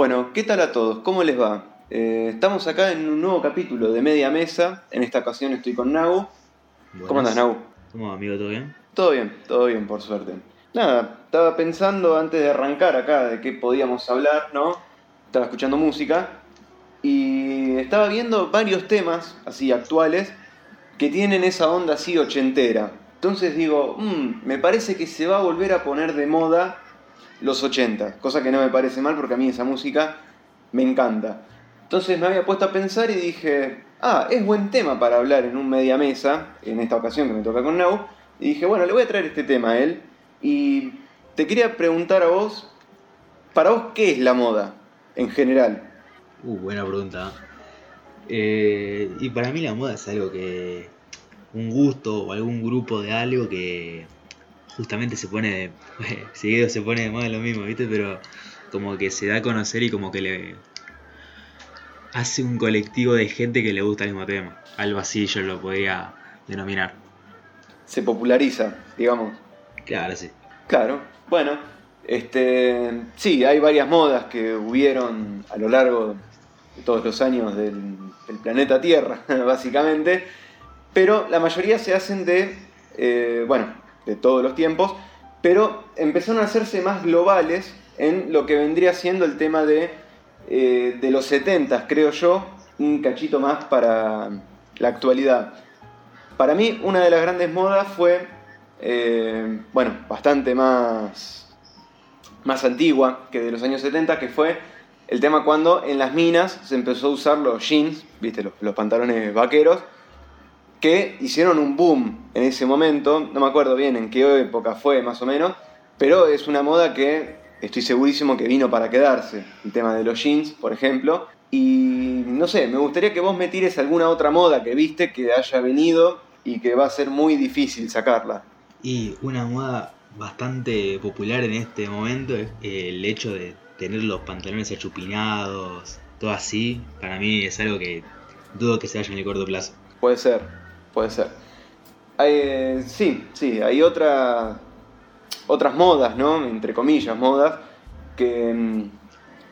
Bueno, ¿qué tal a todos? ¿Cómo les va? Eh, estamos acá en un nuevo capítulo de Media Mesa. En esta ocasión estoy con Nau. ¿Cómo andas, Nau? ¿Cómo va, amigo? ¿Todo bien? Todo bien, todo bien, por suerte. Nada, estaba pensando antes de arrancar acá de qué podíamos hablar, ¿no? Estaba escuchando música y estaba viendo varios temas así actuales que tienen esa onda así ochentera. Entonces digo, "Mm, me parece que se va a volver a poner de moda los 80, cosa que no me parece mal porque a mí esa música me encanta. Entonces me había puesto a pensar y dije, ah, es buen tema para hablar en un media mesa, en esta ocasión que me toca con Nau, y dije, bueno, le voy a traer este tema a él, y te quería preguntar a vos, para vos, ¿qué es la moda en general? Uh, buena pregunta. Eh, y para mí la moda es algo que. un gusto o algún grupo de algo que justamente se pone de. seguido se pone de moda lo mismo, ¿viste? Pero como que se da a conocer y como que le. hace un colectivo de gente que le gusta el mismo tema. Algo así yo lo podría denominar. Se populariza, digamos. Claro, sí. Claro, bueno, este, sí, hay varias modas que hubieron a lo largo de todos los años del, del planeta Tierra, básicamente, pero la mayoría se hacen de, eh, bueno, de todos los tiempos, pero empezaron a hacerse más globales en lo que vendría siendo el tema de, eh, de los 70, creo yo, un cachito más para la actualidad. Para mí, una de las grandes modas fue eh, bueno, bastante más, más antigua que de los años 70, que fue el tema cuando en las minas se empezó a usar los jeans, viste, los, los pantalones vaqueros, que hicieron un boom en ese momento, no me acuerdo bien en qué época fue más o menos, pero es una moda que estoy segurísimo que vino para quedarse, el tema de los jeans, por ejemplo, y no sé, me gustaría que vos me tires alguna otra moda que viste que haya venido y que va a ser muy difícil sacarla. Y una moda bastante popular en este momento es el hecho de tener los pantalones achupinados, todo así. Para mí es algo que dudo que se vaya en el corto plazo. Puede ser, puede ser. Eh, sí, sí, hay otra, otras modas, ¿no? Entre comillas, modas, que mm,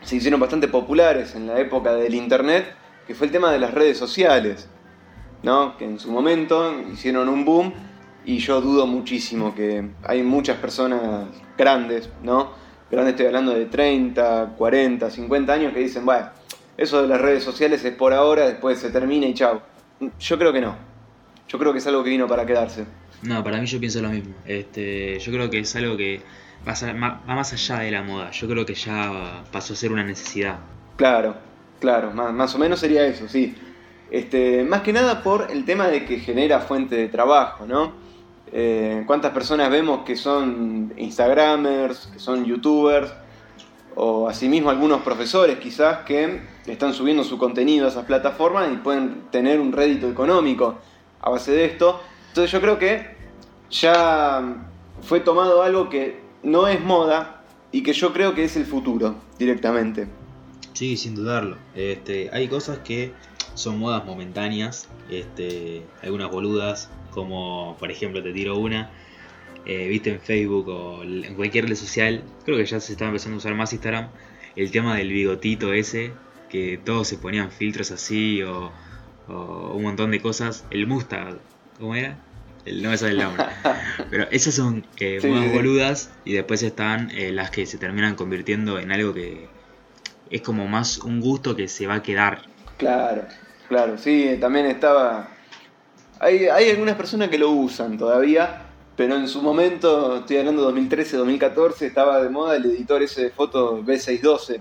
se hicieron bastante populares en la época del internet, que fue el tema de las redes sociales, ¿no? Que en su momento hicieron un boom y yo dudo muchísimo que hay muchas personas grandes, ¿no? Grandes estoy hablando de 30, 40, 50 años que dicen, bueno, eso de las redes sociales es por ahora, después se termina y chao. Yo creo que no. Yo creo que es algo que vino para quedarse. No, para mí yo pienso lo mismo. Este, yo creo que es algo que va, a- va más allá de la moda. Yo creo que ya pasó a ser una necesidad. Claro, claro, más, más o menos sería eso, sí. Este, más que nada por el tema de que genera fuente de trabajo, ¿no? Eh, ¿Cuántas personas vemos que son Instagramers, que son YouTubers, o asimismo algunos profesores quizás que están subiendo su contenido a esas plataformas y pueden tener un rédito económico a base de esto? Entonces yo creo que ya fue tomado algo que no es moda y que yo creo que es el futuro directamente. Sí, sin dudarlo. Este, hay cosas que son modas momentáneas, este, algunas boludas, como por ejemplo te tiro una, eh, viste en Facebook o en cualquier red social, creo que ya se está empezando a usar más Instagram, el tema del bigotito ese, que todos se ponían filtros así o, o un montón de cosas, el Mustang, ¿cómo era? El, no me sale el nombre. Pero esas son eh, Sí, modas sí, sí. boludas y después están eh, las que se terminan convirtiendo en algo que es como más un gusto que se va a quedar. Claro, claro, sí, también estaba... Hay, hay algunas personas que lo usan todavía, pero en su momento, estoy hablando 2013, 2014, estaba de moda el editor ese de fotos B612.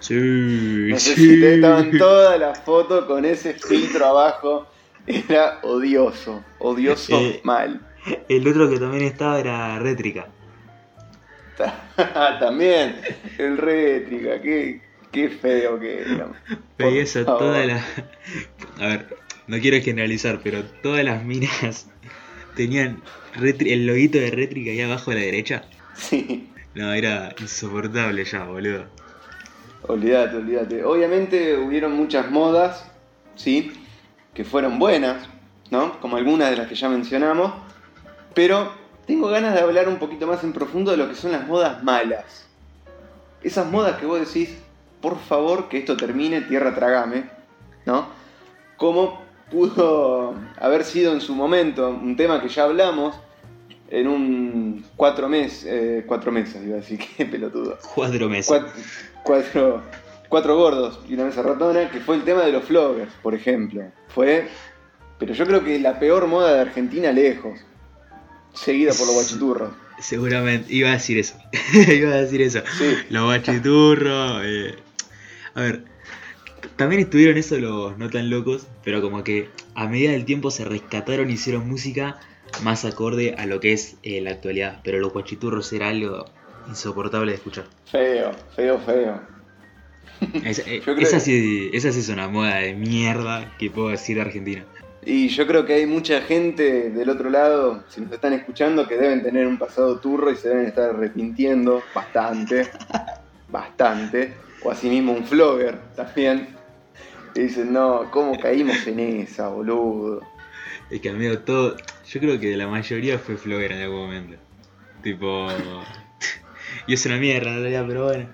Sí, si te estaban todas las fotos con ese filtro abajo. Era odioso, odioso Eh. mal. El otro que también estaba era Rétrica. También, el rétrica, qué, qué feo que era. Por Veía eso favor. toda la. A ver, no quiero generalizar, pero todas las minas tenían el loguito de Rétrica ahí abajo a la derecha. Sí. No, era insoportable ya, boludo. Olvídate, olvídate. Obviamente hubieron muchas modas, ¿sí? Que fueron buenas, ¿no? Como algunas de las que ya mencionamos. Pero tengo ganas de hablar un poquito más en profundo de lo que son las modas malas. Esas modas que vos decís, por favor, que esto termine, tierra tragame, ¿no? ¿Cómo pudo haber sido en su momento un tema que ya hablamos en un cuatro meses, eh, cuatro meses, iba a decir, qué pelotudo. Cuatro meses. Cuatro, cuatro, cuatro gordos y una mesa ratona, que fue el tema de los floggers, por ejemplo. Fue, pero yo creo que la peor moda de Argentina lejos, seguida por los guachiturros. Seguramente, iba a decir eso. iba a decir eso. Sí. Los guachiturros. eh, A ver, también estuvieron eso los no tan locos, pero como que a medida del tiempo se rescataron y hicieron música más acorde a lo que es eh, la actualidad. Pero los guachiturros era algo insoportable de escuchar. Feo, feo, feo. Esa, eh, esa sí, esa sí es una moda de mierda que puedo decir de Argentina. Y yo creo que hay mucha gente del otro lado, si nos están escuchando, que deben tener un pasado turro y se deben estar arrepintiendo bastante, bastante. O asimismo un flogger también. Y dicen, no, ¿cómo caímos en esa, boludo? Es que amigo, todo. Yo creo que la mayoría fue flogger en algún momento. Tipo. Y es una mierda en realidad, pero bueno.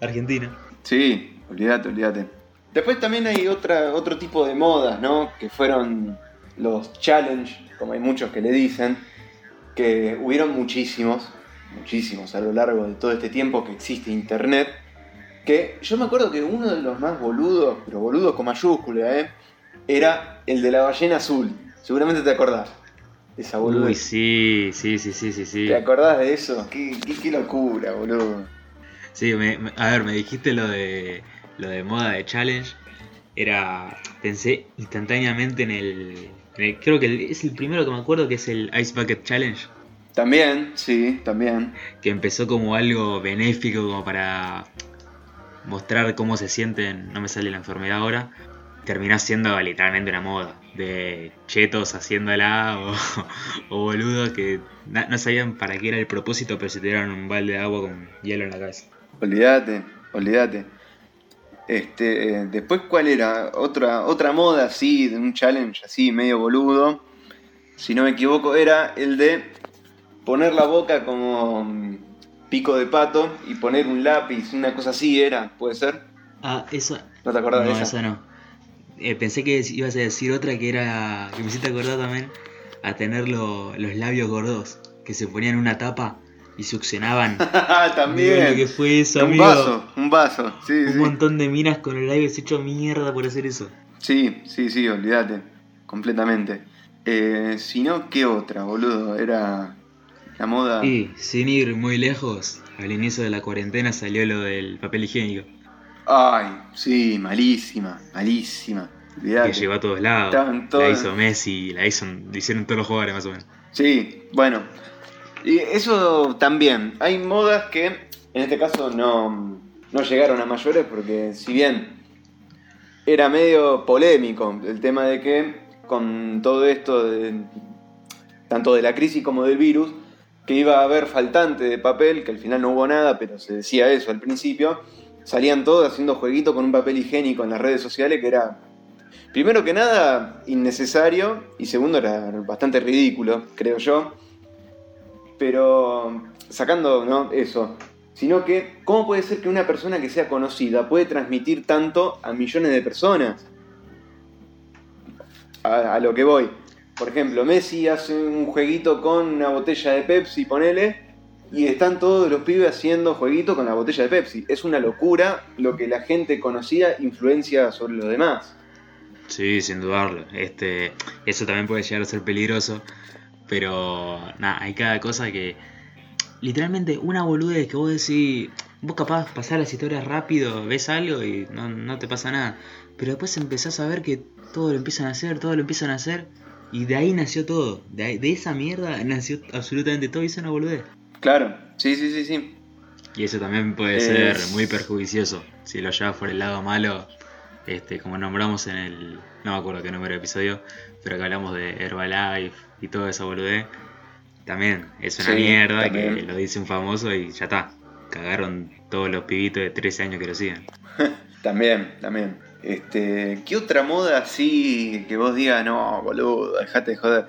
Argentina. Sí, olvídate, olvídate. Después también hay otra, otro tipo de modas, ¿no? Que fueron los challenge, como hay muchos que le dicen, que hubieron muchísimos, muchísimos a lo largo de todo este tiempo que existe internet. Que yo me acuerdo que uno de los más boludos, pero boludos con mayúscula, ¿eh? Era el de la ballena azul. Seguramente te acordás. Esa boluda. Uy, sí, sí, sí, sí, sí, sí. ¿Te acordás de eso? Qué, qué, qué locura, boludo. Sí, me- me- a ver, me dijiste lo de lo de moda de challenge. Era. Pensé instantáneamente en el. en el- creo que el- es el primero que me acuerdo que es el Ice Bucket Challenge. También, sí, también. Que empezó como algo benéfico, como para mostrar cómo se sienten. No me sale la enfermedad ahora. Terminó siendo literalmente una moda. De chetos haciéndola o, o boludos que na- no sabían para qué era el propósito, pero se tiraron un balde de agua con hielo en la cabeza. Olvídate, olvídate. Este, eh, después, ¿cuál era? Otra, otra moda así, de un challenge así, medio boludo. Si no me equivoco, era el de poner la boca como mm, pico de pato y poner un lápiz, una cosa así era, ¿puede ser? Ah, eso. ¿No te acordás no, de esa? esa no. Eh, pensé que ibas a decir otra que era. que me hiciste acordar también. A tener lo- los labios gordos. Que se ponían una tapa y succionaban. También. Lo que fue eso, un amigo. vaso, un vaso, sí, Un sí. montón de minas con los labios hechos mierda por hacer eso. Sí, sí, sí, olvídate, completamente. Eh, si no, ¿qué otra, boludo? Era la moda... Y sin ir muy lejos, al inicio de la cuarentena salió lo del papel higiénico. Ay, sí, malísima, malísima. Que llegó a todos lados. La hizo Messi, la hizo, hicieron todos los jugadores más o menos. Sí, bueno. Y eso también. Hay modas que en este caso no, no llegaron a mayores porque si bien era medio polémico el tema de que con todo esto, de, tanto de la crisis como del virus, que iba a haber faltante de papel, que al final no hubo nada, pero se decía eso al principio, salían todos haciendo jueguito con un papel higiénico en las redes sociales que era, primero que nada, innecesario y segundo era bastante ridículo, creo yo. Pero sacando ¿no? eso, sino que, ¿cómo puede ser que una persona que sea conocida puede transmitir tanto a millones de personas? A, a lo que voy. Por ejemplo, Messi hace un jueguito con una botella de Pepsi, ponele, y están todos los pibes haciendo jueguito con la botella de Pepsi. Es una locura lo que la gente conocida influencia sobre los demás. Sí, sin dudarlo. Este, eso también puede llegar a ser peligroso. Pero nada, hay cada cosa que. Literalmente, una boludez que vos decís. Vos capaz pasar las historias rápido, ves algo y no, no te pasa nada. Pero después empezás a ver que todo lo empiezan a hacer, todo lo empiezan a hacer. Y de ahí nació todo. De, ahí- de esa mierda nació absolutamente todo y es una boludez. Claro, sí, sí, sí, sí. Y eso también puede Es- ser muy perjudicioso. Si lo llevas por el lado malo, este, como nombramos en el. No me acuerdo qué número de episodio, pero que hablamos de Herbalife y toda esa boludez. También es una Sí, mierda también. que lo dice un famoso y ya está. Cagaron todos los pibitos de 13 años que lo siguen. También, también. Este, ¿Qué otra moda así que vos digas, no, boludo, dejate de joder?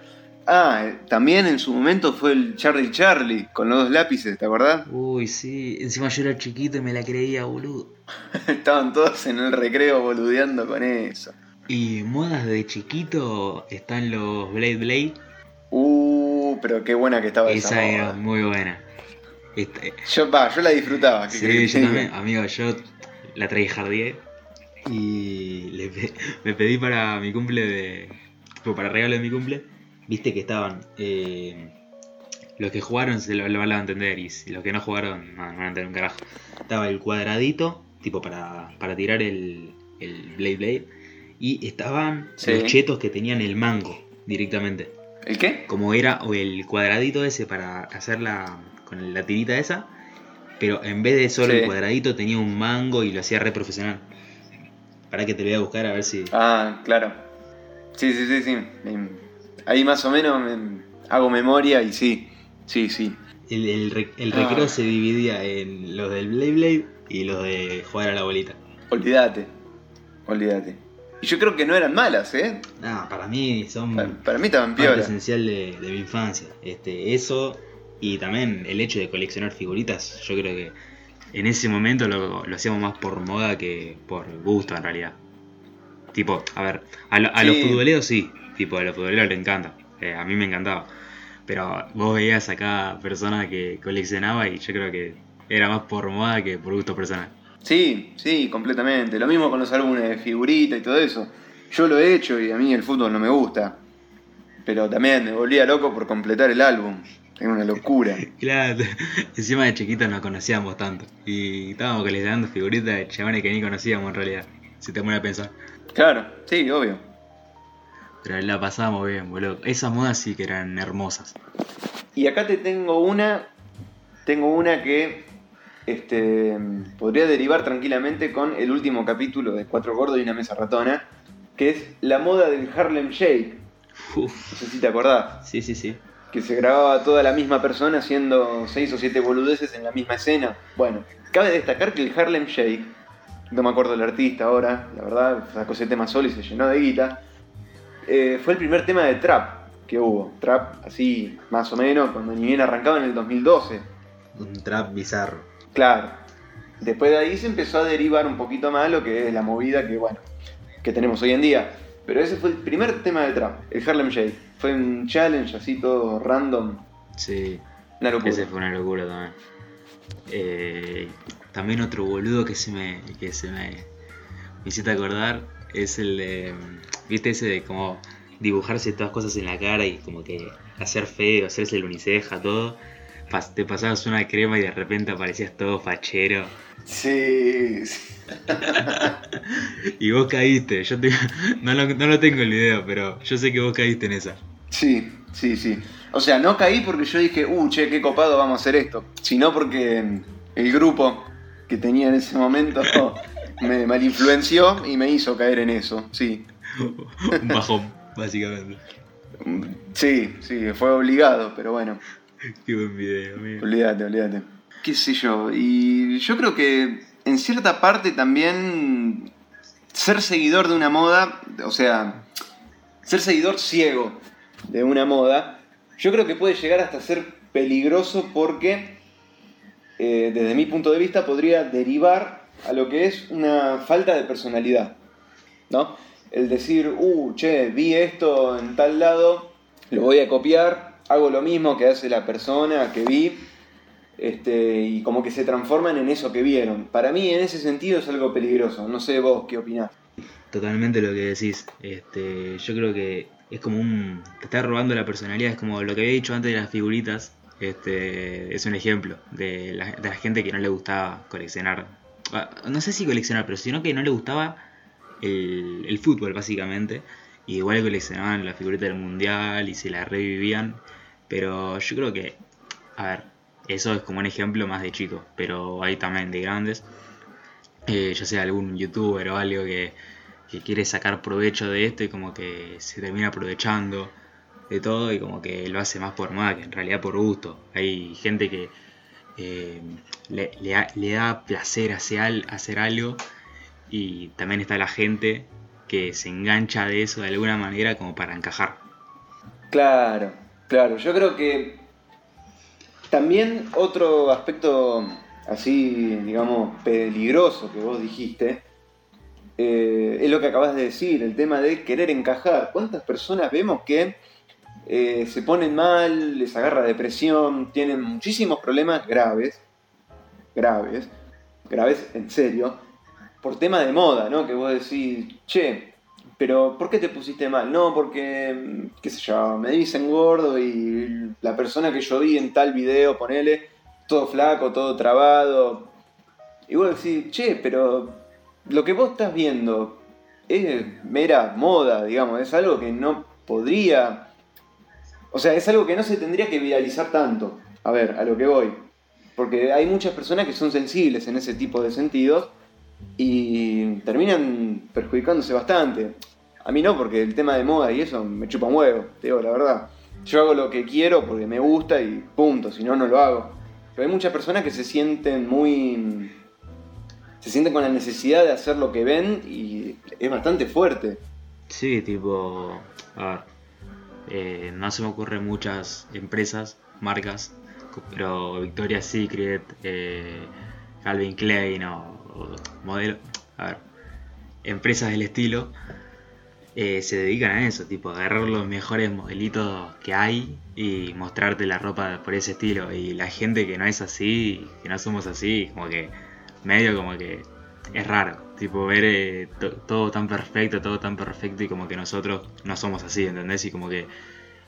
Ah, eh, también en su momento fue el Charlie Charlie con los dos lápices, ¿te acordás? Uy, sí. Encima yo era chiquito y me la creía, boludo. Estaban todos en el recreo boludeando con eso. Y modas de chiquito están los Blade Blade. Uh, pero qué buena que estaba esa, Esa era muy buena. Yo, va, yo la disfrutaba. ¿qué sí, yo también. Amigo, yo la traí jardié y le pe- me pedí para mi cumple de. para regalo de mi cumple. Viste que estaban. eh, los que jugaron se lo, lo van a entender y los que no jugaron no, no van a entender un carajo. Estaba el cuadradito, tipo para, para tirar el, el Blade Blade. Y estaban Sí. los chetos que tenían el mango directamente. ¿El qué? Como era o el cuadradito ese para hacer la. con la tirita esa. Pero en vez de solo Sí. el cuadradito tenía un mango y lo hacía re profesional. Para que te lo voy a buscar a ver si. Ah, claro. Sí, sí, sí, sí. Ahí más o menos hago memoria y sí. Sí, sí. El, el Ah. recreo se dividía en los del Blade Blade y los de jugar a la bolita. Olvídate. Olvídate. Y yo creo que no eran malas, ¿eh? Ah, para mí son Para, para mí estaban esencial de, de mi infancia. Este, eso y también el hecho de coleccionar figuritas, yo creo que en ese momento lo, lo hacíamos más por moda que por gusto en realidad. Tipo, a ver, a, lo- a Sí. los futboleros sí, tipo, a los futboleros les encanta, eh, a mí me encantaba. Pero vos veías a cada persona que coleccionaba y yo creo que era más por moda que por gusto personal. Sí, sí, completamente. Lo mismo con los álbumes de figurita y todo eso. Yo lo he hecho y a mí el fútbol no me gusta. Pero también me volvía loco por completar el álbum. Era una locura. Claro, encima de chiquitos no conocíamos tanto. Y estábamos coleccionando figuritas de chabones que ni conocíamos en realidad. Si te pones a pensar. Claro, sí, obvio. Pero la pasábamos bien, boludo. Esas modas sí que eran hermosas. Y acá te tengo una. Tengo una que este, podría derivar tranquilamente con el último capítulo de Cuatro Gordos y una Mesa Ratona, que es la moda del Harlem Shake. Uf, No sé si te acordás. sí, sí, sí. Que se grababa toda la misma persona haciendo seis o siete boludeces en la misma escena. Bueno, cabe destacar que el Harlem Shake, no me acuerdo el artista ahora, la verdad, sacó ese tema solo y se llenó de guita. Eh, fue el primer tema de trap que hubo. Trap así, más o menos, cuando ni bien arrancaba en el 2012. Un trap bizarro. Claro. Después de ahí se empezó a derivar un poquito más lo que es la movida que, bueno, que tenemos hoy en día. Pero ese fue el primer tema de trap, el Harlem Shake. Fue un challenge así todo random. Sí, Una locura. ese fue una locura también. Eh, también otro boludo que se me, que se me, me hiciste acordar es el de. ¿Viste ese de como dibujarse todas cosas en la cara y como que hacer feo, hacerse el uniceja, todo? Pas- te pasabas una crema y de repente aparecías todo fachero. Sí, sí. Y vos caíste, yo te- no, lo, no lo tengo el video, pero yo sé que vos caíste en esa. Sí, sí, sí. O sea, no caí porque yo dije, uh, che, qué copado vamos a hacer esto. Sino porque el grupo que tenía en ese momento me malinfluenció y me hizo caer en eso. Sí. Un bajón, básicamente. Sí, sí, fue obligado, pero bueno, Qué buen video, amigo. olvídate, olvídate. Qué sé yo, y yo creo que en cierta parte también ser seguidor de una moda, o sea, ser seguidor ciego de una moda, yo creo que puede llegar hasta ser peligroso porque, eh, desde mi punto de vista, podría derivar a lo que es una falta de personalidad, ¿no? El decir, uh, che, vi esto en tal lado, lo voy a copiar, hago lo mismo que hace la persona que vi, este, y como que se transforman en eso que vieron. Para mí, en ese sentido, es algo peligroso. No sé vos qué opinás. Totalmente lo que decís. Este, yo creo que es como un. Te está robando la personalidad. Es como lo que había dicho antes de las figuritas. Este, es un ejemplo de la, de la gente que no le gustaba coleccionar. ah, No sé si coleccionar, pero sino que no le gustaba el, fútbol, básicamente. Y igual coleccionaban la figurita del mundial y se la revivían. Pero yo creo que. A ver, eso es como un ejemplo más de chicos. Pero hay también de grandes. Eh, ya sea algún youtuber o algo que, quiere sacar provecho de esto y como que se termina aprovechando de todo y como que lo hace más por moda que en realidad por gusto. Hay gente que eh, le, le da- placer hacer, hacer algo y también está la gente que se engancha de eso de alguna manera como para encajar. Claro, claro. Yo creo que también otro aspecto así, digamos, peligroso que vos dijiste, eh, es lo que acabas de decir, el tema de querer encajar. ¿Cuántas personas vemos que eh, se ponen mal, les agarra depresión, tienen muchísimos problemas graves, graves, graves en serio, por tema de moda, ¿no? Que vos decís, che, pero ¿por qué te pusiste mal? No, porque, qué sé yo, me dicen gordo y la persona que yo vi en tal video, ponele, todo flaco, todo trabado. Y vos decís, che, pero lo que vos estás viendo es mera moda, digamos, es algo que no podría... O sea, es algo que no se tendría que viralizar tanto. A ver, a lo que voy. Porque hay muchas personas que son sensibles en ese tipo de sentidos y terminan perjudicándose bastante. A mí no, porque el tema de moda y eso me chupa un huevo, te digo la verdad. Yo hago lo que quiero porque me gusta y punto, si no, no lo hago. Pero hay muchas personas que se sienten muy... se sienten con la necesidad de hacer lo que ven y es bastante fuerte. Sí, tipo... A ver, eh, no se me ocurren muchas empresas, marcas, pero Victoria's Secret, eh, Calvin Klein o modelo, a ver, empresas del estilo eh, se dedican a eso, tipo agarrar los mejores modelitos que hay y mostrarte la ropa por ese estilo. Y la gente que no es así, que no somos así, como que medio como que es raro, tipo ver eh, todo tan perfecto, todo tan perfecto y como que nosotros no somos así, ¿entendés? Y como que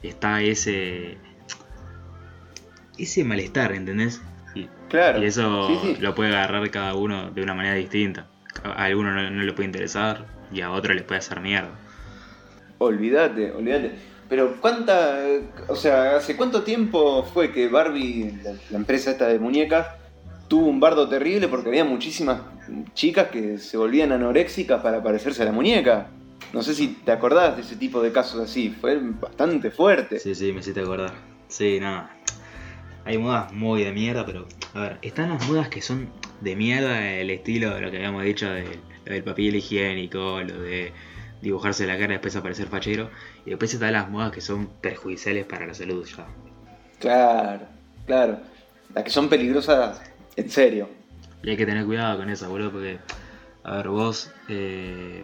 está ese ese malestar, ¿entendés? Claro. Y eso lo puede agarrar cada uno de una manera distinta. A alguno no, le puede interesar y a otro le puede hacer mierda. Olvídate, olvídate. Pero cuánta, o sea, ¿hace cuánto tiempo fue que Barbie, la, empresa esta de muñecas, tuvo un bardo terrible porque había muchísimas chicas que se volvían anoréxicas para parecerse a la muñeca? No sé si te acordás de ese tipo de casos así, fue bastante fuerte. Sí, sí, me hiciste acordar. Sí, no, hay modas muy de mierda, pero a ver, están las modas que son de mierda, el estilo de lo que habíamos dicho del papel higiénico, lo de dibujarse la cara y después aparecer fachero, y después están las modas que son perjudiciales para la salud ya. Claro, claro, las que son peligrosas en serio. Y hay que tener cuidado con eso, boludo, porque, a ver, vos, eh,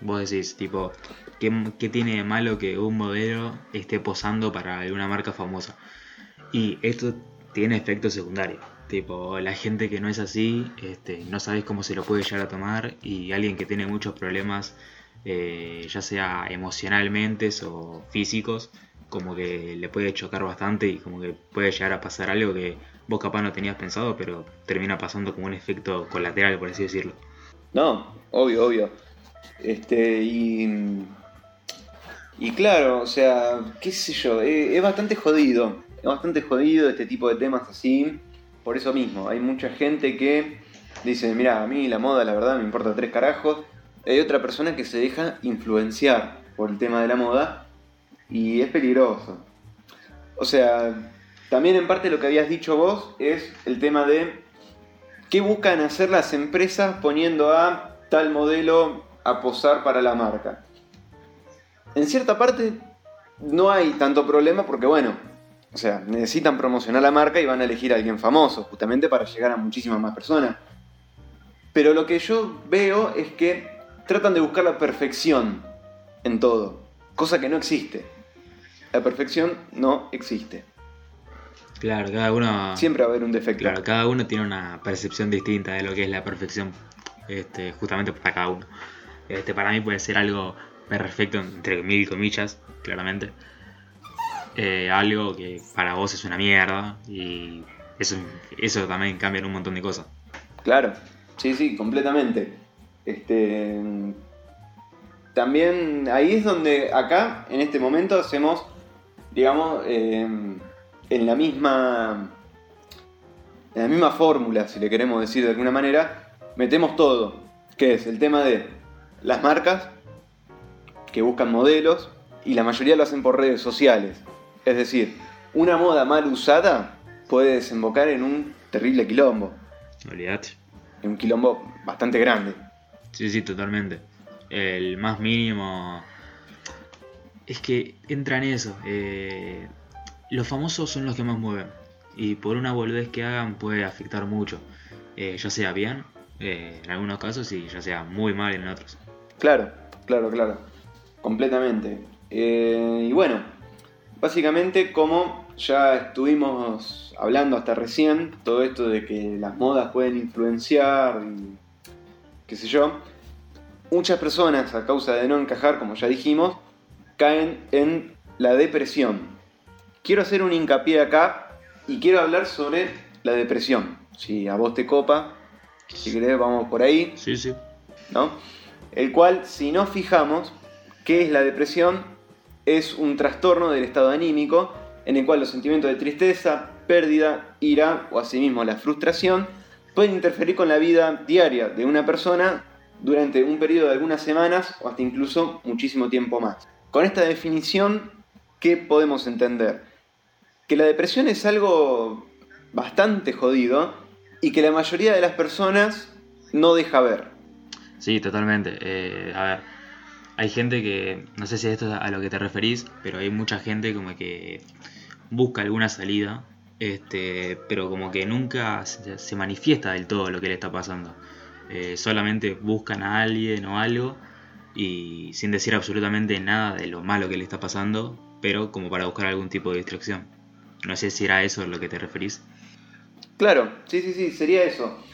vos decís, tipo, ¿qué, ¿qué tiene de malo que un modelo esté posando para alguna marca famosa? Y esto tiene efectos secundarios. Tipo, la gente que no es así, este, no sabes cómo se lo puede llegar a tomar. Y alguien que tiene muchos problemas, eh, ya sea emocionalmente o físicos, como que le puede chocar bastante y como que puede llegar a pasar algo que vos capaz no tenías pensado, pero termina pasando como un efecto colateral, por así decirlo. No, obvio, obvio. Este, y. Y claro, o sea, qué sé yo, es bastante jodido es bastante jodido este tipo de temas así. Por eso mismo, hay mucha gente que dice, mira, a mí la moda la verdad me importa tres carajos. Hay otra persona que se deja influenciar por el tema de la moda y es peligroso. O sea, también en parte lo que habías dicho vos es el tema de qué buscan hacer las empresas poniendo a tal modelo a posar para la marca. En cierta parte no hay tanto problema porque bueno, o sea, necesitan promocionar la marca y van a elegir a alguien famoso, justamente para llegar a muchísimas más personas. Pero lo que yo veo es que tratan de buscar la perfección en todo, cosa que no existe. La perfección no existe. Claro, cada uno. Siempre va a haber un defecto. Claro, cada uno tiene una percepción distinta de lo que es la perfección, este, justamente para cada uno. Este, para mí puede ser algo perfecto, entre mil comillas, claramente eh, algo que para vos es una mierda y eso, eso también cambia en un montón de cosas. Claro, sí, sí, completamente. Este, también ahí es donde acá, en este momento, hacemos, digamos, em, en la misma, en la misma fórmula, si le queremos decir de alguna manera, metemos todo, que es el tema de las marcas que buscan modelos y la mayoría lo hacen por redes sociales. Es decir, una moda mal usada puede desembocar en un terrible quilombo. Olvídate. En un quilombo bastante grande. Sí, sí, totalmente. El más mínimo. Es que entra en eso. eh, los famosos son los que más mueven. Y por una boludez que hagan puede afectar mucho. Eh, ya sea bien eh, en algunos casos y ya sea muy mal en otros. Claro, claro, claro. Completamente. Y bueno, básicamente como ya estuvimos hablando hasta recién, todo esto de que las modas pueden influenciar y qué sé yo, muchas personas a causa de no encajar, como ya dijimos, caen en la depresión. Quiero hacer un hincapié acá y quiero hablar sobre la depresión. Si a vos te copa, si querés vamos por ahí. Sí, sí. ¿no? El cual, si nos fijamos, ¿qué es la depresión? Es un trastorno del estado anímico en el cual los sentimientos de tristeza, pérdida, ira o asimismo la frustración pueden interferir con la vida diaria de una persona durante un periodo de algunas semanas o hasta incluso muchísimo tiempo más. Con esta definición, ¿qué podemos entender? Que la depresión es algo bastante jodido y que la mayoría de las personas no deja ver. Sí, totalmente. Eh, a ver, hay gente que, no sé si esto es a lo que te referís, pero hay mucha gente como que busca alguna salida, este, pero como que nunca se, manifiesta del todo lo que le está pasando. Eh, solamente buscan a alguien o algo y sin decir absolutamente nada de lo malo que le está pasando, pero como para buscar algún tipo de distracción. No sé si era eso a lo que te referís. Claro, sí, sí, sí, sería eso.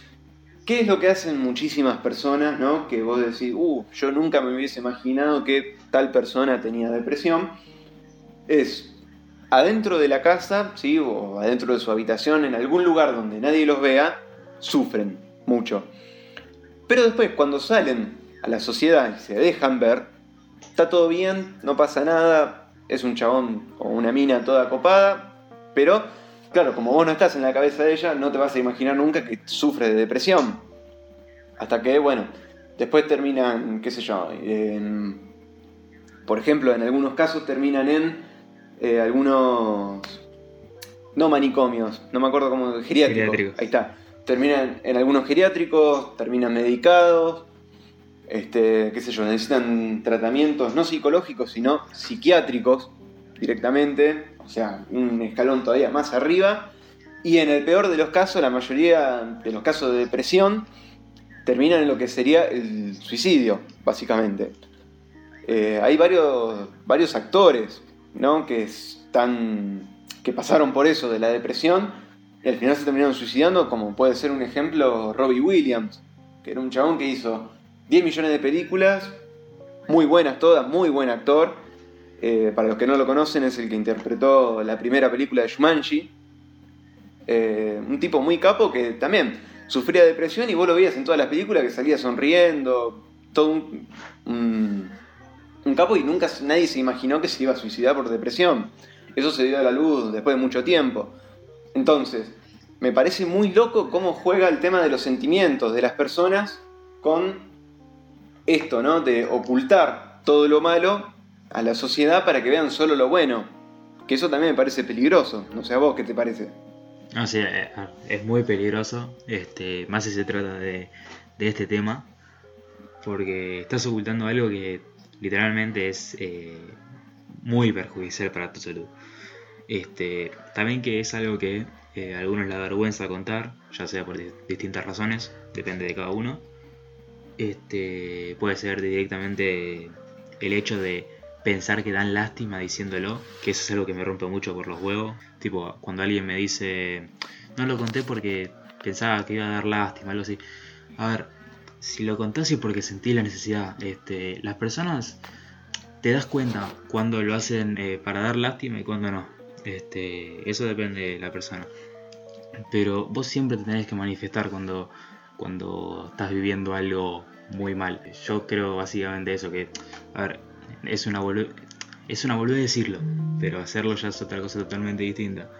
¿Qué es lo que hacen muchísimas personas, no? Que vos decís, uh, yo nunca me hubiese imaginado que tal persona tenía depresión. Es adentro de la casa, ¿sí? O adentro de su habitación, en algún lugar donde nadie los vea, sufren mucho. Pero después, cuando salen a la sociedad y se dejan ver, está todo bien, no pasa nada, es un chabón o una mina toda copada, pero claro, como vos no estás en la cabeza de ella, no te vas a imaginar nunca que sufre de depresión. Hasta que, bueno, después terminan, qué sé yo, en- por ejemplo, en algunos casos terminan en eh, algunos, no manicomios, no me acuerdo cómo, geriátricos, Geriátricos. ahí está. Terminan en algunos geriátricos, terminan medicados, este, qué sé yo, necesitan tratamientos no psicológicos, sino psiquiátricos directamente, o sea, un escalón todavía más arriba. Y en el peor de los casos, la mayoría de los casos de depresión terminan en lo que sería el suicidio, básicamente. Eh, hay varios, varios actores ¿no? que, están, que pasaron por eso de la depresión y al final se terminaron suicidando, como puede ser un ejemplo Robbie Williams, que era un chabón que hizo 10 millones de películas, muy buenas todas, muy buen actor. Eh, para los que no lo conocen, es el que interpretó la primera película de Shumanji. Eh, un tipo muy capo que también sufría depresión y vos lo veías en todas las películas que salía sonriendo, todo un, un, un capo y nunca nadie se imaginó que se iba a suicidar por depresión. Eso se dio a la luz después de mucho tiempo. Entonces, me parece muy loco cómo juega el tema de los sentimientos de las personas con esto, ¿no? De ocultar todo lo malo a la sociedad para que vean solo lo bueno. Que eso también me parece peligroso. No sé a vos qué te parece. No, sí, eh, es muy peligroso, este, más si se trata de, de este tema, porque estás ocultando algo que literalmente es eh, muy perjudicial para tu salud. Este, también que es algo que eh, a algunos da vergüenza contar, ya sea por di- distintas razones, depende de cada uno. Este, puede ser directamente el hecho de pensar que dan lástima diciéndolo, que eso es algo que me rompe mucho por los huevos. Tipo, cuando alguien me dice, no lo conté porque pensaba que iba a dar lástima, algo así. A ver, si lo contás es porque sentí la necesidad. Este, las personas te das cuenta cuando lo hacen eh, para dar lástima y cuando no. Este, eso depende de la persona. Pero vos siempre te tenés que manifestar cuando, cuando estás viviendo algo muy mal. Yo creo básicamente eso, que, a ver, es una bolu- es una decirlo, pero hacerlo ya es otra cosa totalmente distinta.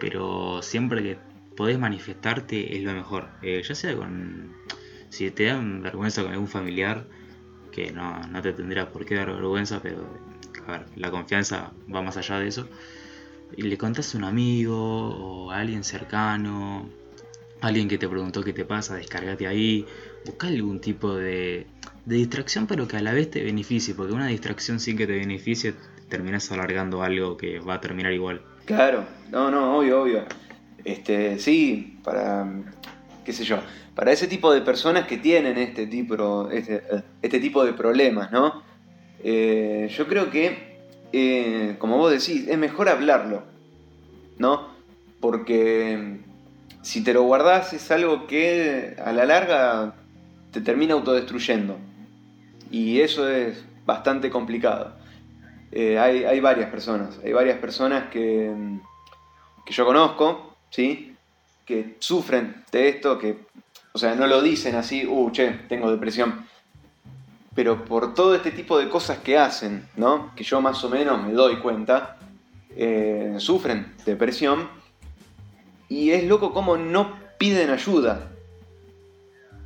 Pero siempre que podés manifestarte es lo mejor. Eh, ya sea con... Si te dan vergüenza con algún familiar, que no, no te tendrá por qué dar vergüenza, pero a ver, la confianza va más allá de eso. Y le contás a un amigo o a alguien cercano, alguien que te preguntó qué te pasa, descargate ahí, busca algún tipo de, distracción, pero que a la vez te beneficie, porque una distracción sin que te beneficie terminas alargando algo que va a terminar igual. Claro, no, no, obvio, obvio. Este, sí, para, qué sé yo, para ese tipo de personas que tienen este tipo, este, este tipo de problemas, ¿no? Eh, yo creo que, eh, como vos decís, es mejor hablarlo, ¿no? Porque si te lo guardás es algo que a la larga te termina autodestruyendo. Y eso es bastante complicado. Eh, hay, varias personas, hay varias personas que, que yo conozco, ¿sí? Que sufren de esto, que, o sea, no lo dicen así, uh, che, tengo depresión. Pero por todo este tipo de cosas que hacen, ¿no? Que yo más o menos me doy cuenta, eh, sufren depresión. Y es loco como no piden ayuda.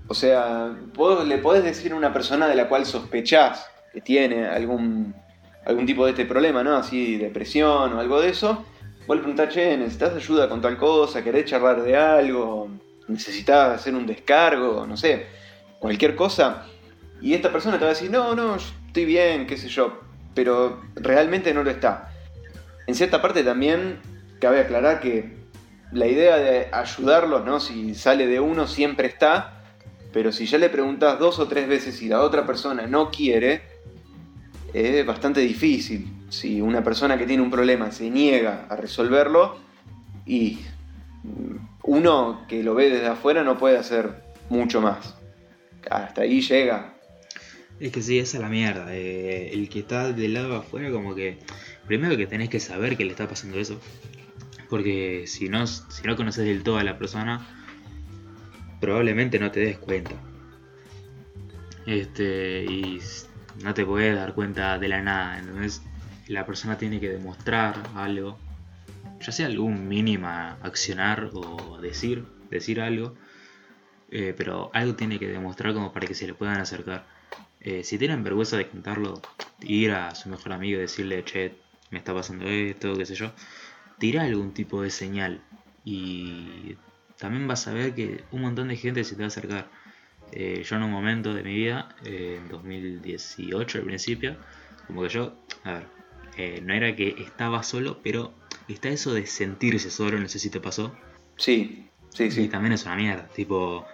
O sea, le podés decir a una persona de la cual sospechás que tiene algún, algún tipo de este problema, ¿no? Así, depresión o algo de eso. Vos le preguntás, che, ¿necesitas ayuda con tal cosa? ¿Querés charlar de algo? ¿Necesitas hacer un descargo? No sé, cualquier cosa. Y esta persona te va a decir, no, no, estoy bien, qué sé yo. Pero realmente no lo está. En cierta parte también cabe aclarar que la idea de ayudarlos, ¿no? Si sale de uno, siempre está pero si ya le preguntas dos o tres veces y la otra persona no quiere, es bastante difícil. Si una persona que tiene un problema se niega a resolverlo y uno que lo ve desde afuera no puede hacer mucho más. Hasta ahí llega. Es que sí, esa es la mierda. Eh, el que está del lado afuera, como que. Primero que tenés que saber que le está pasando eso. Porque si no, si no conoces del todo a la persona, probablemente no te des cuenta. Este, y no te puedes dar cuenta de la nada. Entonces, la persona tiene que demostrar algo, ya sea algún mínima accionar o decir, decir algo, eh, pero algo tiene que demostrar como para que se le puedan acercar. Eh, si tienen vergüenza de contarlo, ir a su mejor amigo y decirle, che, me está pasando esto, qué sé yo, tira algún tipo de señal y también vas a ver que un montón de gente se te va a acercar. Eh, yo en un momento de mi vida, eh, en 2018 al principio, como que yo, a ver, eh, no era que estaba solo, pero está eso de sentirse solo, no sé si te pasó. Sí, sí, sí. Y también es una mierda, tipo,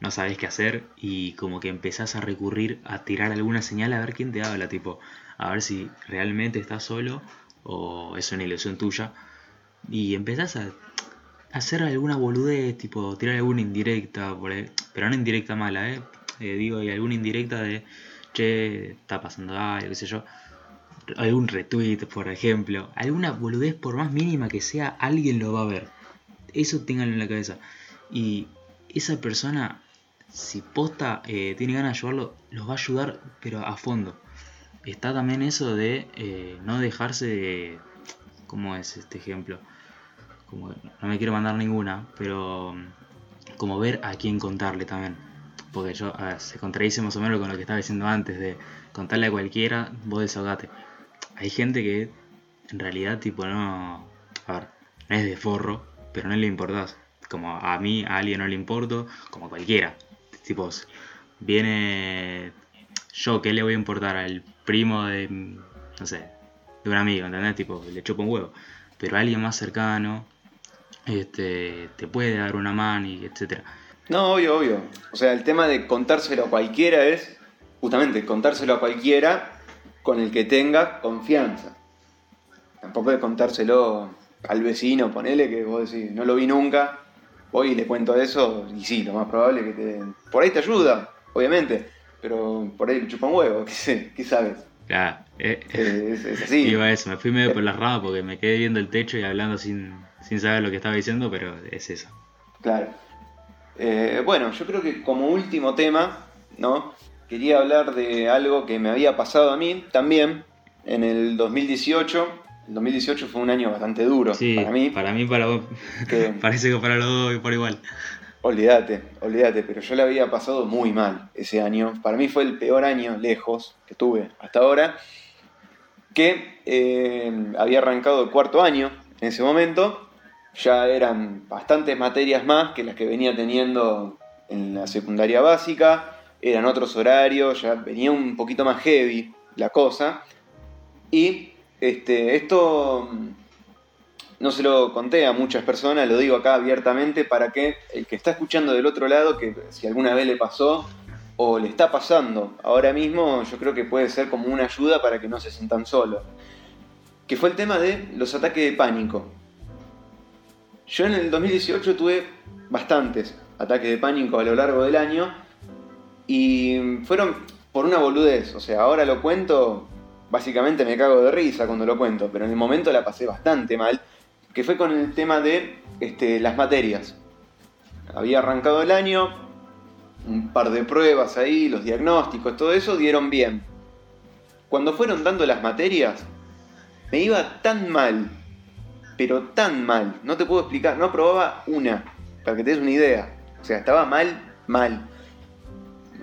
no sabes qué hacer y como que empezás a recurrir a tirar alguna señal a ver quién te habla, tipo, a ver si realmente estás solo o es una ilusión tuya. Y empezás a hacer alguna boludez, tipo tirar alguna indirecta, por pero no indirecta mala, ¿eh? ¿eh? Digo, hay alguna indirecta de, che, está pasando algo, qué sé yo. Algún retweet, por ejemplo. Alguna boludez, por más mínima que sea, alguien lo va a ver. Eso ténganlo en la cabeza. Y esa persona, si posta eh, tiene ganas de ayudarlo, los va a ayudar, pero a fondo. Está también eso de eh, no dejarse de... ¿Cómo es este ejemplo? No me quiero mandar ninguna, pero como ver a quién contarle también. Porque yo, se contradice más o menos con lo que estaba diciendo antes, de contarle a cualquiera, vos desahogate. Hay gente que en realidad, tipo, no. A ver, no es de forro, pero no le importás. Como a mí, a alguien no le importo, como a cualquiera. Tipo, viene. Yo, ¿qué le voy a importar al primo de. No sé, de un amigo, ¿entendés? Tipo, le chupo un huevo. Pero a alguien más cercano, este, te puede dar una mano y etcétera. No, obvio, obvio. O sea, el tema de contárselo a cualquiera es justamente contárselo a cualquiera con el que tenga confianza. Tampoco de contárselo al vecino, ponele que vos decís, no lo vi nunca, voy y le cuento eso, y sí, lo más probable es que te. Por ahí te ayuda, obviamente, pero por ahí chupa un huevo, ¿qué, sabes? Claro, eh, es, así. Iba eso, me fui medio por la rama porque me quedé viendo el techo y hablando sin, sin saber lo que estaba diciendo, pero es eso. Claro. Eh, bueno, yo creo que como último tema, ¿no? Quería hablar de algo que me había pasado a mí también en el 2018. El 2018 fue un año bastante duro para mí. Para mí, para vos. Parece que para los dos por igual. Olvídate, olvídate, pero yo le había pasado muy mal ese año. Para mí fue el peor año lejos que tuve hasta ahora. Que eh, había arrancado el cuarto año en ese momento ya eran bastantes materias más que las que venía teniendo en la secundaria básica, eran otros horarios, ya venía un poquito más heavy la cosa. Y este, esto mm, no se lo conté a muchas personas, lo digo acá abiertamente para que el que está escuchando del otro lado, que si alguna vez le pasó o le está pasando ahora mismo, yo creo que puede ser como una ayuda para que no se sientan solos. Que fue el tema de los ataques de pánico. Yo en el 2018 tuve bastantes ataques de pánico a lo largo del año y fueron por una boludez. O sea, ahora lo cuento, básicamente me cago de risa cuando lo cuento, pero en el momento la pasé bastante mal, que fue con el tema de este, las materias. Había arrancado el año, un par de pruebas ahí, los diagnósticos, todo eso dieron bien. Cuando fueron dando las materias, me iba tan mal, pero tan mal, no te puedo explicar, no aprobaba una, para que te des una idea. O sea, estaba mal, mal.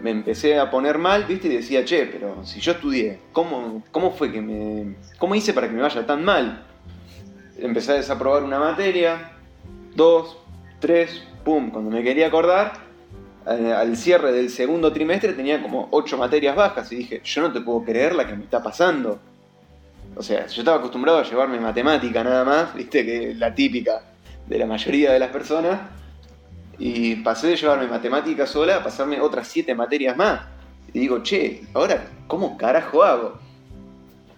Me empecé a poner mal, viste, y decía, che, pero si yo estudié, ¿cómo, cómo fue que me. ¿Cómo hice para que me vaya tan mal? Empecé a desaprobar una materia, dos, tres, pum, cuando me quería acordar, al cierre del segundo trimestre tenía como ocho materias bajas y dije, yo no te puedo creer la que me está pasando. O sea, yo estaba acostumbrado a llevarme matemática nada más, viste, que la típica de la mayoría de las personas. Y pasé de llevarme matemática sola a pasarme otras siete materias más. Y digo, che, ahora, ¿cómo carajo hago?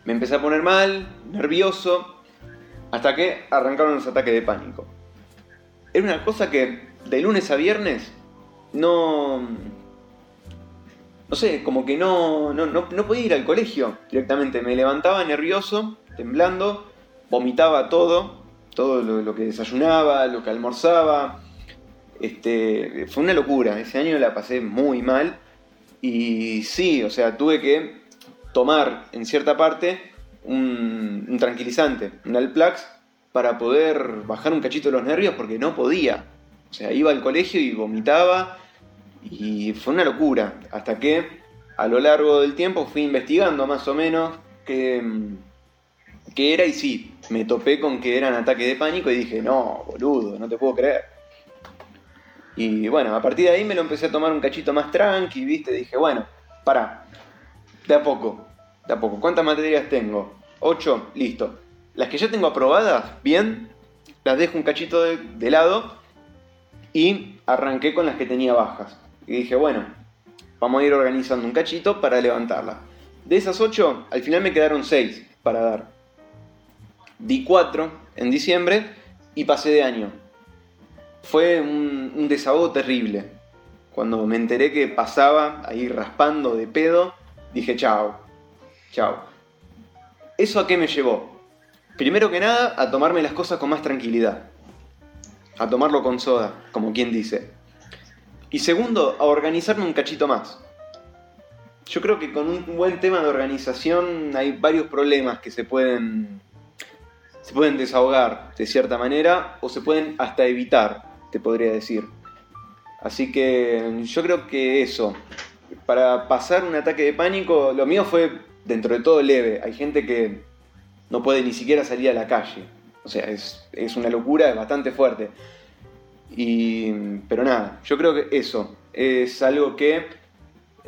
Me empecé a poner mal, nervioso, hasta que arrancaron los ataques de pánico. Era una cosa que de lunes a viernes no... No sé, como que no, no, no, no podía ir al colegio directamente. Me levantaba nervioso, temblando, vomitaba todo, todo lo, lo que desayunaba, lo que almorzaba, este, fue una locura, ese año la pasé muy mal y sí, o sea, tuve que tomar en cierta parte un, tranquilizante, un Alplax, para poder bajar un cachito los nervios porque no podía. O sea, iba al colegio y vomitaba y fue una locura, hasta que a lo largo del tiempo fui investigando más o menos qué, qué era y sí, me topé con que eran ataques de pánico y dije, no, boludo, no te puedo creer. Y bueno, a partir de ahí me lo empecé a tomar un cachito más tranqui, ¿viste? Dije, bueno, para, de a poco, de a poco. ¿Cuántas materias tengo? Ocho, listo. Las que ya tengo aprobadas, bien, las dejo un cachito de, lado y arranqué con las que tenía bajas. Y dije, bueno, vamos a ir organizando un cachito para levantarlas. De esas ocho, al final me quedaron seis para dar. Di cuatro en diciembre y pasé de año fue un, desahogo terrible. Cuando me enteré que pasaba ahí raspando de pedo, dije chao, chao. ¿Eso a qué me llevó? Primero que nada, a tomarme las cosas con más tranquilidad. A tomarlo con soda, como quien dice. Y segundo, a organizarme un cachito más. Yo creo que con un buen tema de organización hay varios problemas que se pueden, se pueden desahogar de cierta manera o se pueden hasta evitar te podría decir. Así que yo creo que eso, para pasar un ataque de pánico, lo mío fue dentro de todo leve. Hay gente que no puede ni siquiera salir a la calle. O sea, es, una locura, es bastante fuerte. Y, pero nada, yo creo que eso es algo que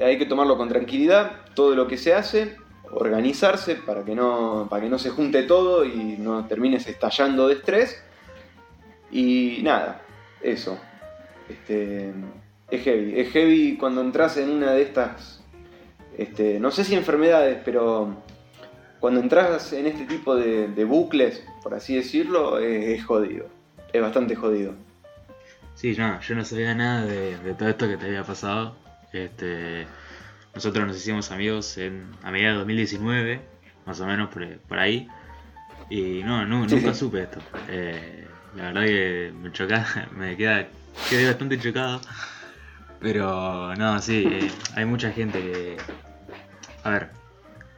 hay que tomarlo con tranquilidad, todo lo que se hace, organizarse para que no, para que no se junte todo y no termines estallando de estrés. Y nada, eso. Este, es heavy. Es heavy cuando entras en una de estas, este, no sé si enfermedades, pero cuando entras en este tipo de, bucles, por así decirlo, es, jodido. Es bastante jodido. Sí, no, yo no sabía nada de, todo esto que te había pasado. Este, nosotros nos hicimos amigos en, a mediados de 2019, más o menos por, ahí. Y no, nunca supe esto. Eh, la verdad que me choca, me queda, quedé bastante chocado. Pero no, sí, eh, hay mucha gente que. A ver,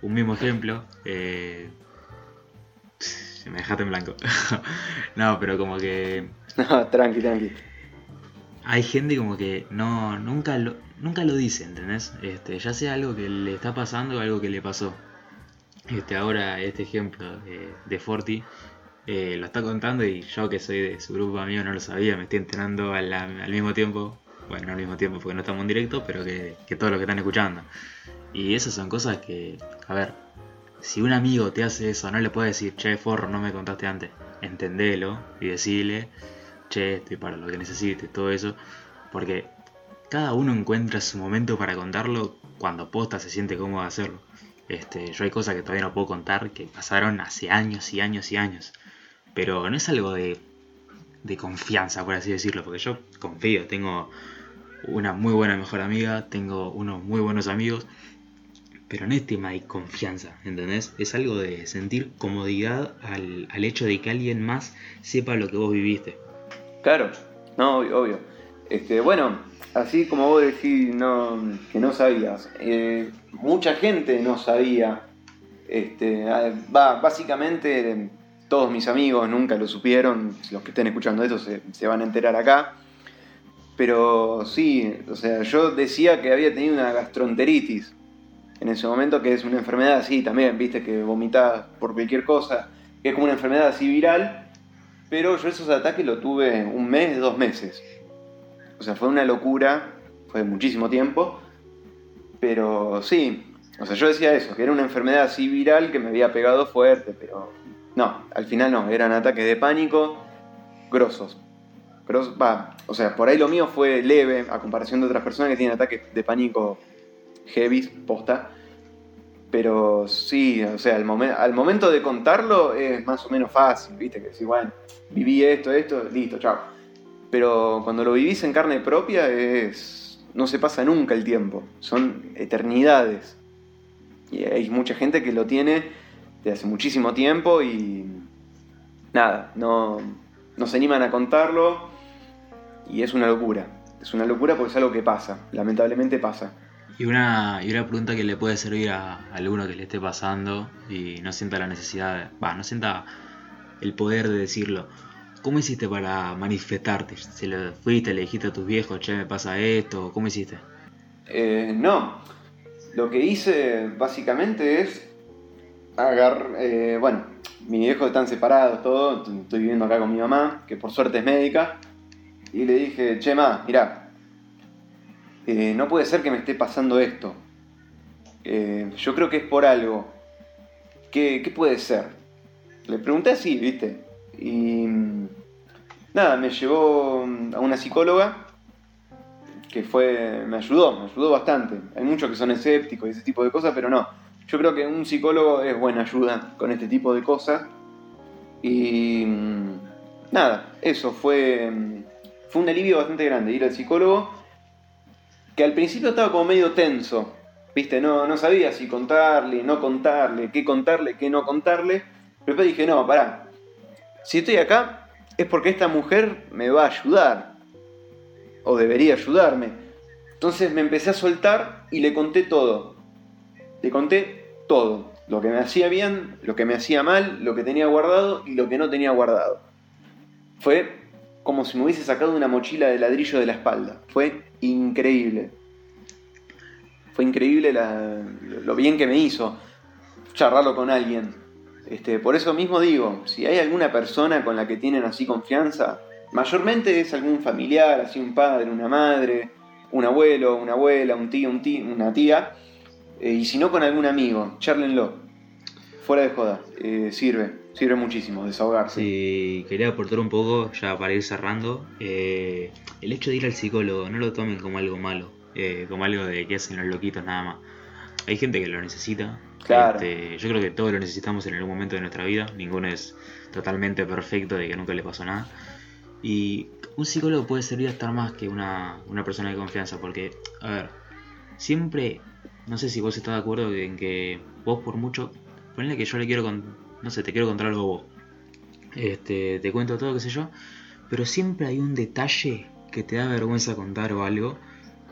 un mismo ejemplo. Eh, me dejaste en blanco. no, pero como que. No, tranqui, tranqui. Hay gente como que no nunca lo, nunca lo dice, ¿entendés? Este, ya sea algo que le está pasando o algo que le pasó. Este, ahora, este ejemplo de, de Forti eh, lo está contando y yo que soy de su grupo amigo no lo sabía, me estoy enterando al, mismo tiempo, bueno, no al mismo tiempo porque no estamos en directo, pero que, todos los que están escuchando. Y esas son cosas que, a ver, si un amigo te hace eso, no le puedes decir, che, forro, no me contaste antes. Entendelo y decirle, che, estoy para lo que necesites, todo eso. Porque cada uno encuentra su momento para contarlo cuando posta se siente cómodo hacerlo. Este, yo hay cosas que todavía no puedo contar que pasaron hace años y años y años. Pero no es algo de, de confianza, por así decirlo, porque yo confío, tengo una muy buena mejor amiga, tengo unos muy buenos amigos, pero no es tema de confianza, ¿entendés? Es algo de sentir comodidad al, al hecho de que alguien más sepa lo que vos viviste. Claro, no, obvio. Este, bueno, así como vos decís no, que no sabías, eh, mucha gente no sabía. Este, va, básicamente todos mis amigos nunca lo supieron, los que estén escuchando esto se, se van a enterar acá. Pero sí, o sea, yo decía que había tenido una gastroenteritis en ese momento, que es una enfermedad así también, viste, que vomitas por cualquier cosa, que es como una enfermedad así viral, pero yo esos ataques lo tuve un mes, dos meses. O sea, fue una locura, fue muchísimo tiempo, pero sí, o sea, yo decía eso, que era una enfermedad así viral que me había pegado fuerte, pero no, al final no, eran ataques de pánico grosos. va, o sea, por ahí lo mío fue leve a comparación de otras personas que tienen ataques de pánico heavy, posta. Pero sí, o sea, al, al momento de contarlo es más o menos fácil, ¿viste? Que si, bueno, viví esto, esto, listo, chao. Pero cuando lo vivís en carne propia es... no se pasa nunca el tiempo, son eternidades. Y hay mucha gente que lo tiene de hace muchísimo tiempo y nada, no, no se animan a contarlo y es una locura. Es una locura porque es algo que pasa, lamentablemente pasa. Y una, y una pregunta que le puede servir a, alguno que le esté pasando y no sienta la necesidad, va, no sienta el poder de decirlo. ¿Cómo hiciste para manifestarte? ¿Se lo fuiste, le dijiste a tus viejos, che, me pasa esto? ¿Cómo hiciste? Eh, no. Lo que hice básicamente es agarrar. Eh, bueno, mis viejos están separados, todo. Estoy viviendo acá con mi mamá, que por suerte es médica. Y le dije, che, ma, mirá, eh, no puede ser que me esté pasando esto. Eh, yo creo que es por algo. ¿Qué, puede ser? Le pregunté así, ¿viste? Y nada, me llevó a una psicóloga que fue, me ayudó, me ayudó bastante. Hay muchos que son escépticos y ese tipo de cosas, pero no. Yo creo que un psicólogo es buena ayuda con este tipo de cosas. Y nada, eso fue, fue un alivio bastante grande ir al psicólogo que al principio estaba como medio tenso, ¿viste? No, no sabía si contarle, no contarle, qué contarle, qué no contarle. Pero después dije, no, pará, si estoy acá es porque esta mujer me va a ayudar, o debería ayudarme. Entonces me empecé a soltar y le conté todo. Le conté todo, lo que me hacía bien, lo que me hacía mal, lo que tenía guardado y lo que no tenía guardado. Fue como si me hubiese sacado una mochila de ladrillo de la espalda. Fue increíble. Fue increíble lo bien que me hizo charlarlo con alguien. Este, por eso mismo digo, si hay alguna persona con la que tienen así confianza, mayormente es algún familiar, así un padre, una madre, un abuelo, una abuela, un tío, un tío una tía, eh, y si no con algún amigo, charlenlo. Fuera de joda, eh, sirve sirve muchísimo desahogarse. Sí, quería aportar un poco, ya para ir cerrando, eh, el hecho de ir al psicólogo, no lo tomen como algo malo, eh, como algo de que hacen los loquitos nada más. Hay gente que lo necesita. Claro. Este, yo creo que todos lo necesitamos en algún momento de nuestra vida. Ninguno es totalmente perfecto de que nunca le pasó nada. Y un psicólogo puede servir a estar más que una, una persona de confianza. Porque, a ver, siempre, no sé si vos estás de acuerdo en que vos por mucho, ponle que yo le quiero con, no sé, te quiero contar algo vos. Este, te cuento todo, qué sé yo. Pero siempre hay un detalle que te da vergüenza contar o algo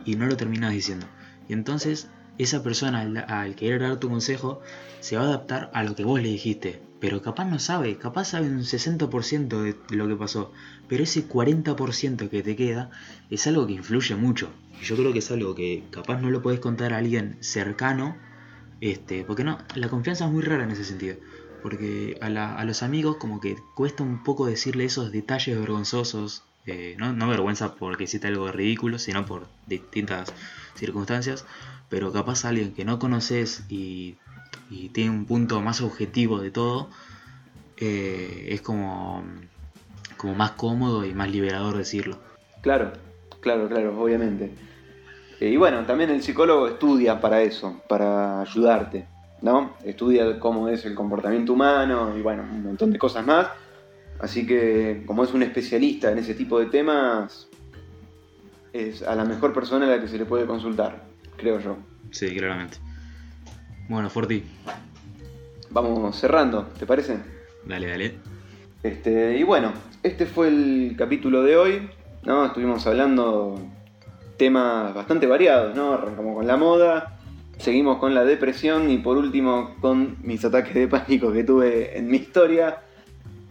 y no lo terminas diciendo. Y entonces esa persona al, querer dar tu consejo se va a adaptar a lo que vos le dijiste. Pero capaz no sabe, capaz sabe un 60% de lo que pasó. Pero ese 40% que te queda es algo que influye mucho. Y yo creo que es algo que capaz no lo podés contar a alguien cercano. Este, porque no, la confianza es muy rara en ese sentido porque a, los amigos como que cuesta un poco decirle esos detalles vergonzosos, eh, no, vergüenza porque hiciste algo ridículo, sino por distintas circunstancias, pero capaz a alguien que no conoces y y tiene un punto más objetivo de todo, eh, es como, como más cómodo y más liberador decirlo. Claro, claro, claro, obviamente. Eh, y bueno, también el psicólogo estudia para eso, para ayudarte, ¿no? Estudia cómo es el comportamiento humano y bueno, un montón de cosas más. Así que como es un especialista en ese tipo de temas, es a la mejor persona a la que se le puede consultar, creo yo. Sí, claramente. Bueno, Forti. Vamos cerrando, ¿te parece? Dale, dale. Este, y bueno, este fue el capítulo de hoy, ¿no? Estuvimos hablando temas bastante variados, ¿no? Arrancamos con la moda, seguimos con la depresión y por último con mis ataques de pánico que tuve en mi historia.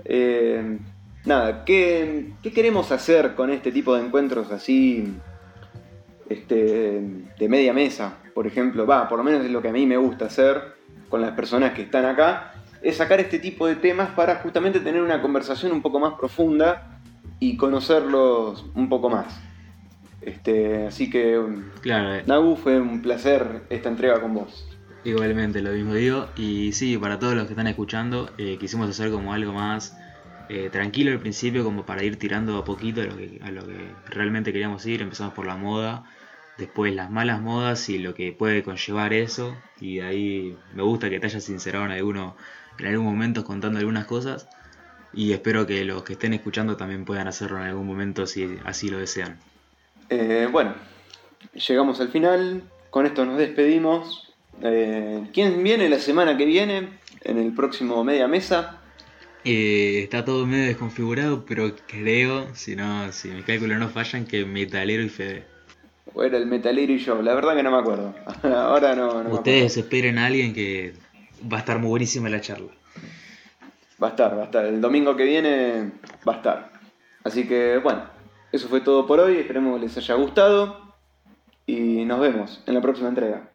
Eh, nada, ¿qué, queremos hacer con este tipo de encuentros así este, de media mesa? Por ejemplo, va, por lo menos es lo que a mí me gusta hacer con las personas que están acá, es sacar este tipo de temas para justamente tener una conversación un poco más profunda y conocerlos un poco más. Este, así que, claro, eh. Nagu, fue un placer esta entrega con vos. Igualmente, lo mismo digo. Y sí, para todos los que están escuchando, eh, quisimos hacer como algo más eh, tranquilo al principio, como para ir tirando a poquito a lo, que, a lo que realmente queríamos ir. Empezamos por la moda, después las malas modas y lo que puede conllevar eso. Y de ahí me gusta que te hayas sincerado en, alguno, en algún momento contando algunas cosas. Y espero que los que estén escuchando también puedan hacerlo en algún momento si así lo desean. Eh, bueno, llegamos al final. Con esto nos despedimos. Eh, ¿Quién viene la semana que viene? En el próximo Media Mesa. Eh, está todo medio desconfigurado, pero creo, si no, si mis cálculos no fallan, que Metalero y Fede. Bueno, el Metalero y yo, la verdad que no me acuerdo. Ahora no, no Ustedes esperen a alguien que va a estar muy buenísima la charla. Va a estar, va a estar. El domingo que viene va a estar. Así que bueno, eso fue todo por hoy. Esperemos que les haya gustado. Y nos vemos en la próxima entrega.